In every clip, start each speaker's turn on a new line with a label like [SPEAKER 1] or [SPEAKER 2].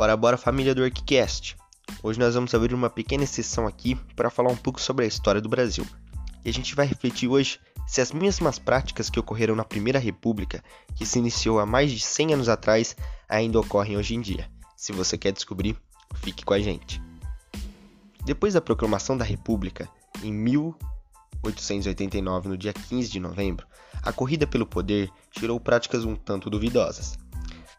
[SPEAKER 1] Bora, bora, família do Arquicast! Hoje nós vamos abrir uma pequena sessão aqui para falar um pouco sobre a história do Brasil. E a gente vai refletir hoje se as mesmas práticas que ocorreram na Primeira República, que se iniciou há mais de 100 anos atrás, ainda ocorrem hoje em dia. Se você quer descobrir, fique com a gente. Depois da proclamação da República, em 1889, no dia 15 de novembro, a corrida pelo poder gerou práticas um tanto duvidosas.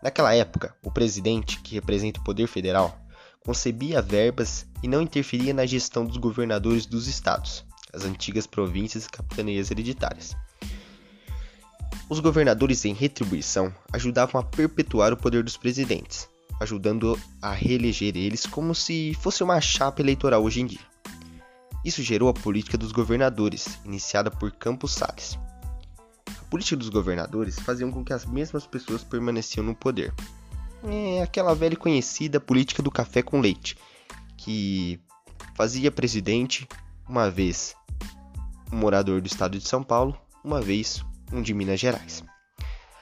[SPEAKER 1] Naquela época, o presidente, que representa o poder federal, concebia verbas e não interferia na gestão dos governadores dos estados, as antigas províncias e capitanias hereditárias. Os governadores, em retribuição, ajudavam a perpetuar o poder dos presidentes, ajudando a reeleger eles como se fosse uma chapa eleitoral hoje em dia. Isso gerou a política dos governadores, iniciada por Campos Salles política dos governadores faziam com que as mesmas pessoas permaneciam no poder. É aquela velha e conhecida política do café com leite, que fazia presidente uma vez um morador do estado de São Paulo, uma vez um de Minas Gerais.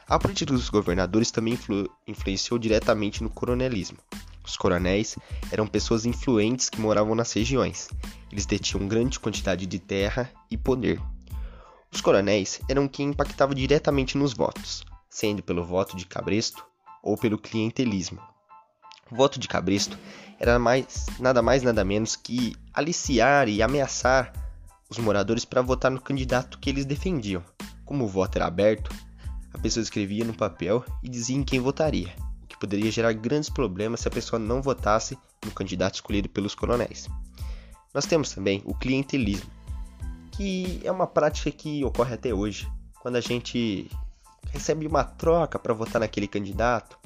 [SPEAKER 1] A política dos governadores também influ influenciou diretamente no coronelismo. Os coronéis eram pessoas influentes que moravam nas regiões. Eles detinham grande quantidade de terra e poder, os coronéis eram quem impactava diretamente nos votos, sendo pelo voto de cabresto ou pelo clientelismo. O voto de cabresto era mais, nada mais nada menos que aliciar e ameaçar os moradores para votar no candidato que eles defendiam. Como o voto era aberto, a pessoa escrevia no papel e dizia em quem votaria, o que poderia gerar grandes problemas se a pessoa não votasse no candidato escolhido pelos coronéis. Nós temos também o clientelismo, que é uma prática que ocorre até hoje. Quando a gente recebe uma troca para votar naquele candidato,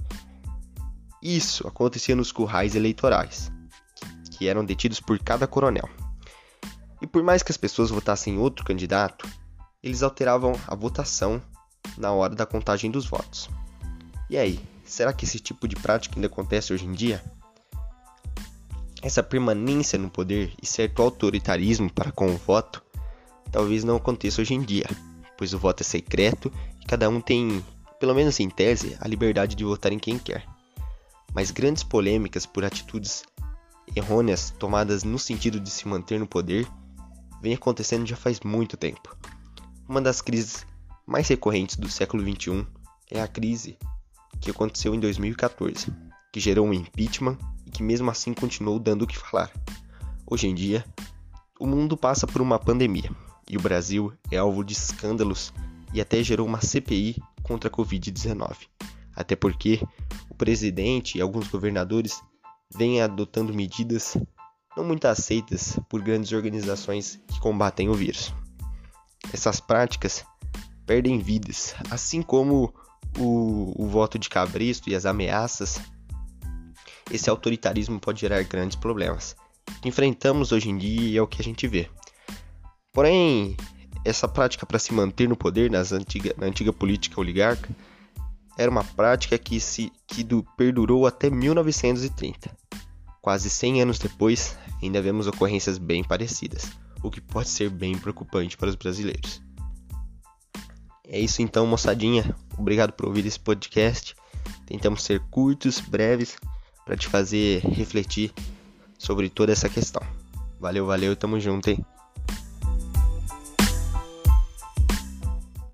[SPEAKER 1] isso acontecia nos currais eleitorais, que eram detidos por cada coronel. E por mais que as pessoas votassem outro candidato, eles alteravam a votação na hora da contagem dos votos. E aí, será que esse tipo de prática ainda acontece hoje em dia? Essa permanência no poder e certo autoritarismo para com o voto talvez não aconteça hoje em dia, pois o voto é secreto e cada um tem, pelo menos em tese, a liberdade de votar em quem quer. Mas grandes polêmicas por atitudes errôneas tomadas no sentido de se manter no poder vem acontecendo já faz muito tempo. Uma das crises mais recorrentes do século XXI é a crise que aconteceu em 2014, que gerou um impeachment e que mesmo assim continuou dando o que falar. Hoje em dia, o mundo passa por uma pandemia, e o Brasil é alvo de escândalos e até gerou uma CPI contra a Covid-19. Até porque o presidente e alguns governadores vêm adotando medidas não muito aceitas por grandes organizações que combatem o vírus. Essas práticas perdem vidas, assim como o, o voto de cabresto e as ameaças. Esse autoritarismo pode gerar grandes problemas. Enfrentamos hoje em dia é o que a gente vê. Porém, essa prática para se manter no poder nas antiga, na antiga política oligarca era uma prática que, se, que do, perdurou até 1930. Quase 100 anos depois, ainda vemos ocorrências bem parecidas, o que pode ser bem preocupante para os brasileiros. É isso então, moçadinha. Obrigado por ouvir esse podcast. Tentamos ser curtos, breves, para te fazer refletir sobre toda essa questão. Valeu, valeu, tamo junto, hein?